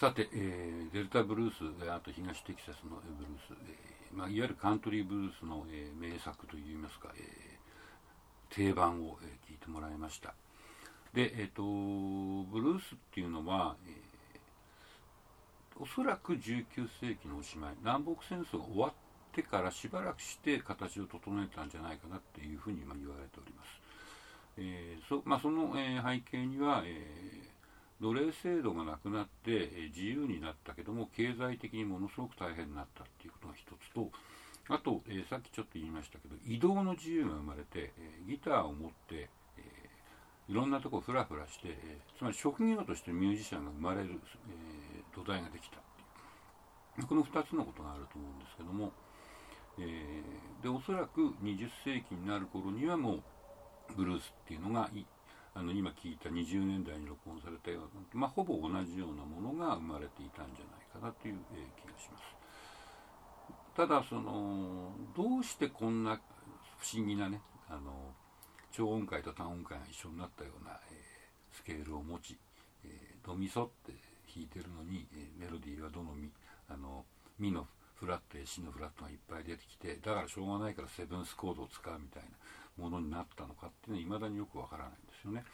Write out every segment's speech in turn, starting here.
さて、えー、デルタブルース、あと東テキサスのブルース、えーまあ、いわゆるカントリーブルースの、えー、名作といいますか、えー、定番を、えー、聞いてもらいました。で、えーと、ブルースっていうのは、えー、おそらく19世紀のおしまい、南北戦争が終わってからしばらくして形を整えたんじゃないかなっていうふうに今言われております。えーそまあ、その、えー、背景には、えー奴隷制度がなくなって、自由になったけども経済的にものすごく大変になったっていうことが一つとあと、えー、さっきちょっと言いましたけど移動の自由が生まれて、えー、ギターを持って、えー、いろんなとこフラフラして、えつまり職業としてミュージシャンが生まれる、え土台ができたっていう。この2つのことがあると思うんですけども、えでおそらく20世紀になる頃にはもうブルースっていうのがあの今聞いた20年代に録音されたような、まあ、ほぼ同じようなものが生まれていたんじゃないかなという、えー、気がします。ただそのどうしてこんな不思議なねあの超音階と単音階が一緒になったような、えー、スケールを持ち、えー、ドミソって弾いてるのに、えー、メロディーはどのミあのミのフラットやシのフラットがいっぱい出てきてだからしょうがないからセブンスコードを使うみたいなものになったのかっていうのはいまだによくわからないんですよね。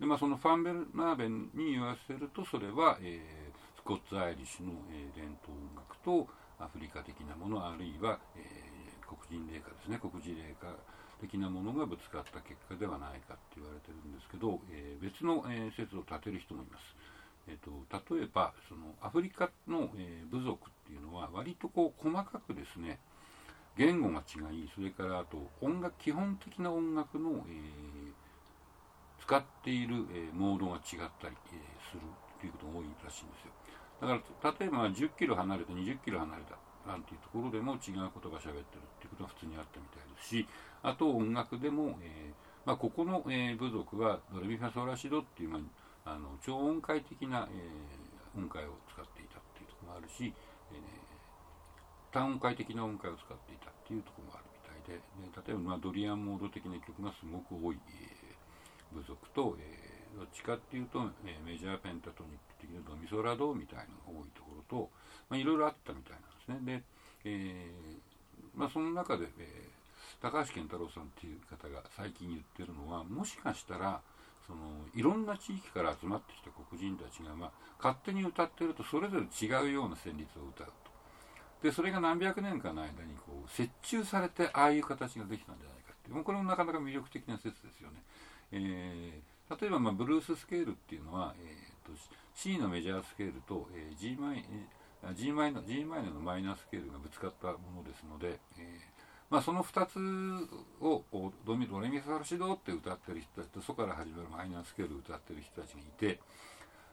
でまあ、そのファンベルナーベンに言わせるとそれは、えー、スコッツ・アイリッシュの、えー、伝統音楽とアフリカ的なものあるいは、えー、黒人霊歌ですね黒人霊歌的なものがぶつかった結果ではないかって言われてるんですけど、え、別の、え、説を立てる人もいます。えーと、例えばそのアフリカの、えー、部族っていうのは割とこう細かくですね言語が違いそれからあと音楽基本的な音楽の、えー、使っている、えー、モードが違ったり、え、するということが多いらしいんですよ。だから例えば10キロ離れて20キロ離れたなんていうところでも違う言葉喋ってるっていうことが普通にあったみたいですしあと音楽でも、えーまあ、ここの、えー、部族はドレミファソラシドっていう、まあ、あの超音階的な、えー、音階を使っていたっていうとこもあるし、えー単音階的な音階を使っていたっていうところもあるみたいでで例えば、まあ、ドリアンモード的な曲がすごく多い、えー、部族と、えー、どっちかっていうと、えー、メジャーペンタトニック的なドミソラドみたいなのが多いところと、まあ、いろいろあったみたいなんですね。で、えーまあ、その中で、えー、高橋健太郎さんっていう方が最近言ってるのはもしかしたらそのいろんな地域から集まってきた黒人たちが、まあ、勝手に歌ってるとそれぞれ違うような旋律を歌うと。でそれが何百年かの間にこう折衷されてああいう形ができたんじゃないかってもうこれもなかなか魅力的な説ですよね。えー、例えば、まあ、ブルーススケールっていうのは、えーと、C のメジャースケールと、えー、G マイ、G マイナ G マイナのマイナースケールがぶつかったものですので、えーまあ、その2つをドミドレミファルシドって歌ってる人たちとソから始まるマイナースケール歌ってる人たちがいて、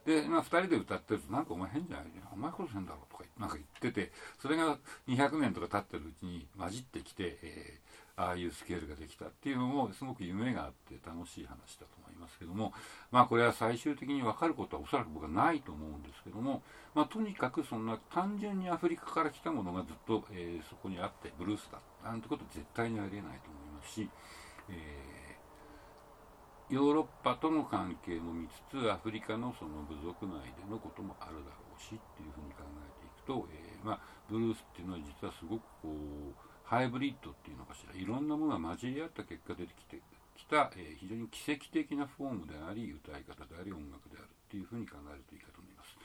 で、まあ、2人で歌ってると、なんかお前変じゃないお前ことせんだろとかなんか言ってて、それが200年とか経ってるうちに混じってきて、えー、ああいうスケールができたっていうのも、すごく夢があって楽しい話だと思いますけども、まあこれは最終的に分かることはおそらく僕はないと思うんですけども、まあとにかくそんな単純にアフリカから来たものがずっと、えー、そこにあって、ブルースだなんてことは絶対にありえないと思いますし、えーヨーロッパとの関係も見つつアフリカのその部族内でのこともあるだろうしっていうふうに考えていくと、えー、まあ、ブルースっていうのは実はすごくこうハイブリッドっていうのかしらいろんなものが混じり合った結果出てきてきた、えー、非常に奇跡的なフォームであり歌い方であり音楽であるっていうふうに考えるといいかと思います。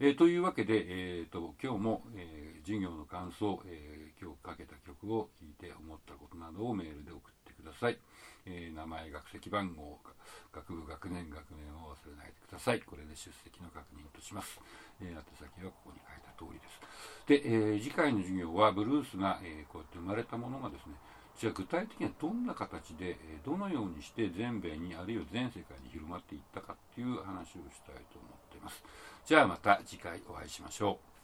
えー、というわけで、えーと、今日も、えー、授業の感想、え、今日かけた曲を聴いて思ったことなどをメールで送ってください。えー、名前、学籍番号、学部、学年、学年を忘れないでください。これで出席の確認とします。えー、宛先はここに書いた通りです。で、えー、次回の授業はブルースが、えこうやって生まれたものがですね、じゃあ具体的にはどんな形で、どのようにして全米にあるいは全世界に広まっていったかっていう話をしたいと思っています。じゃあまた次回お会いしましょう。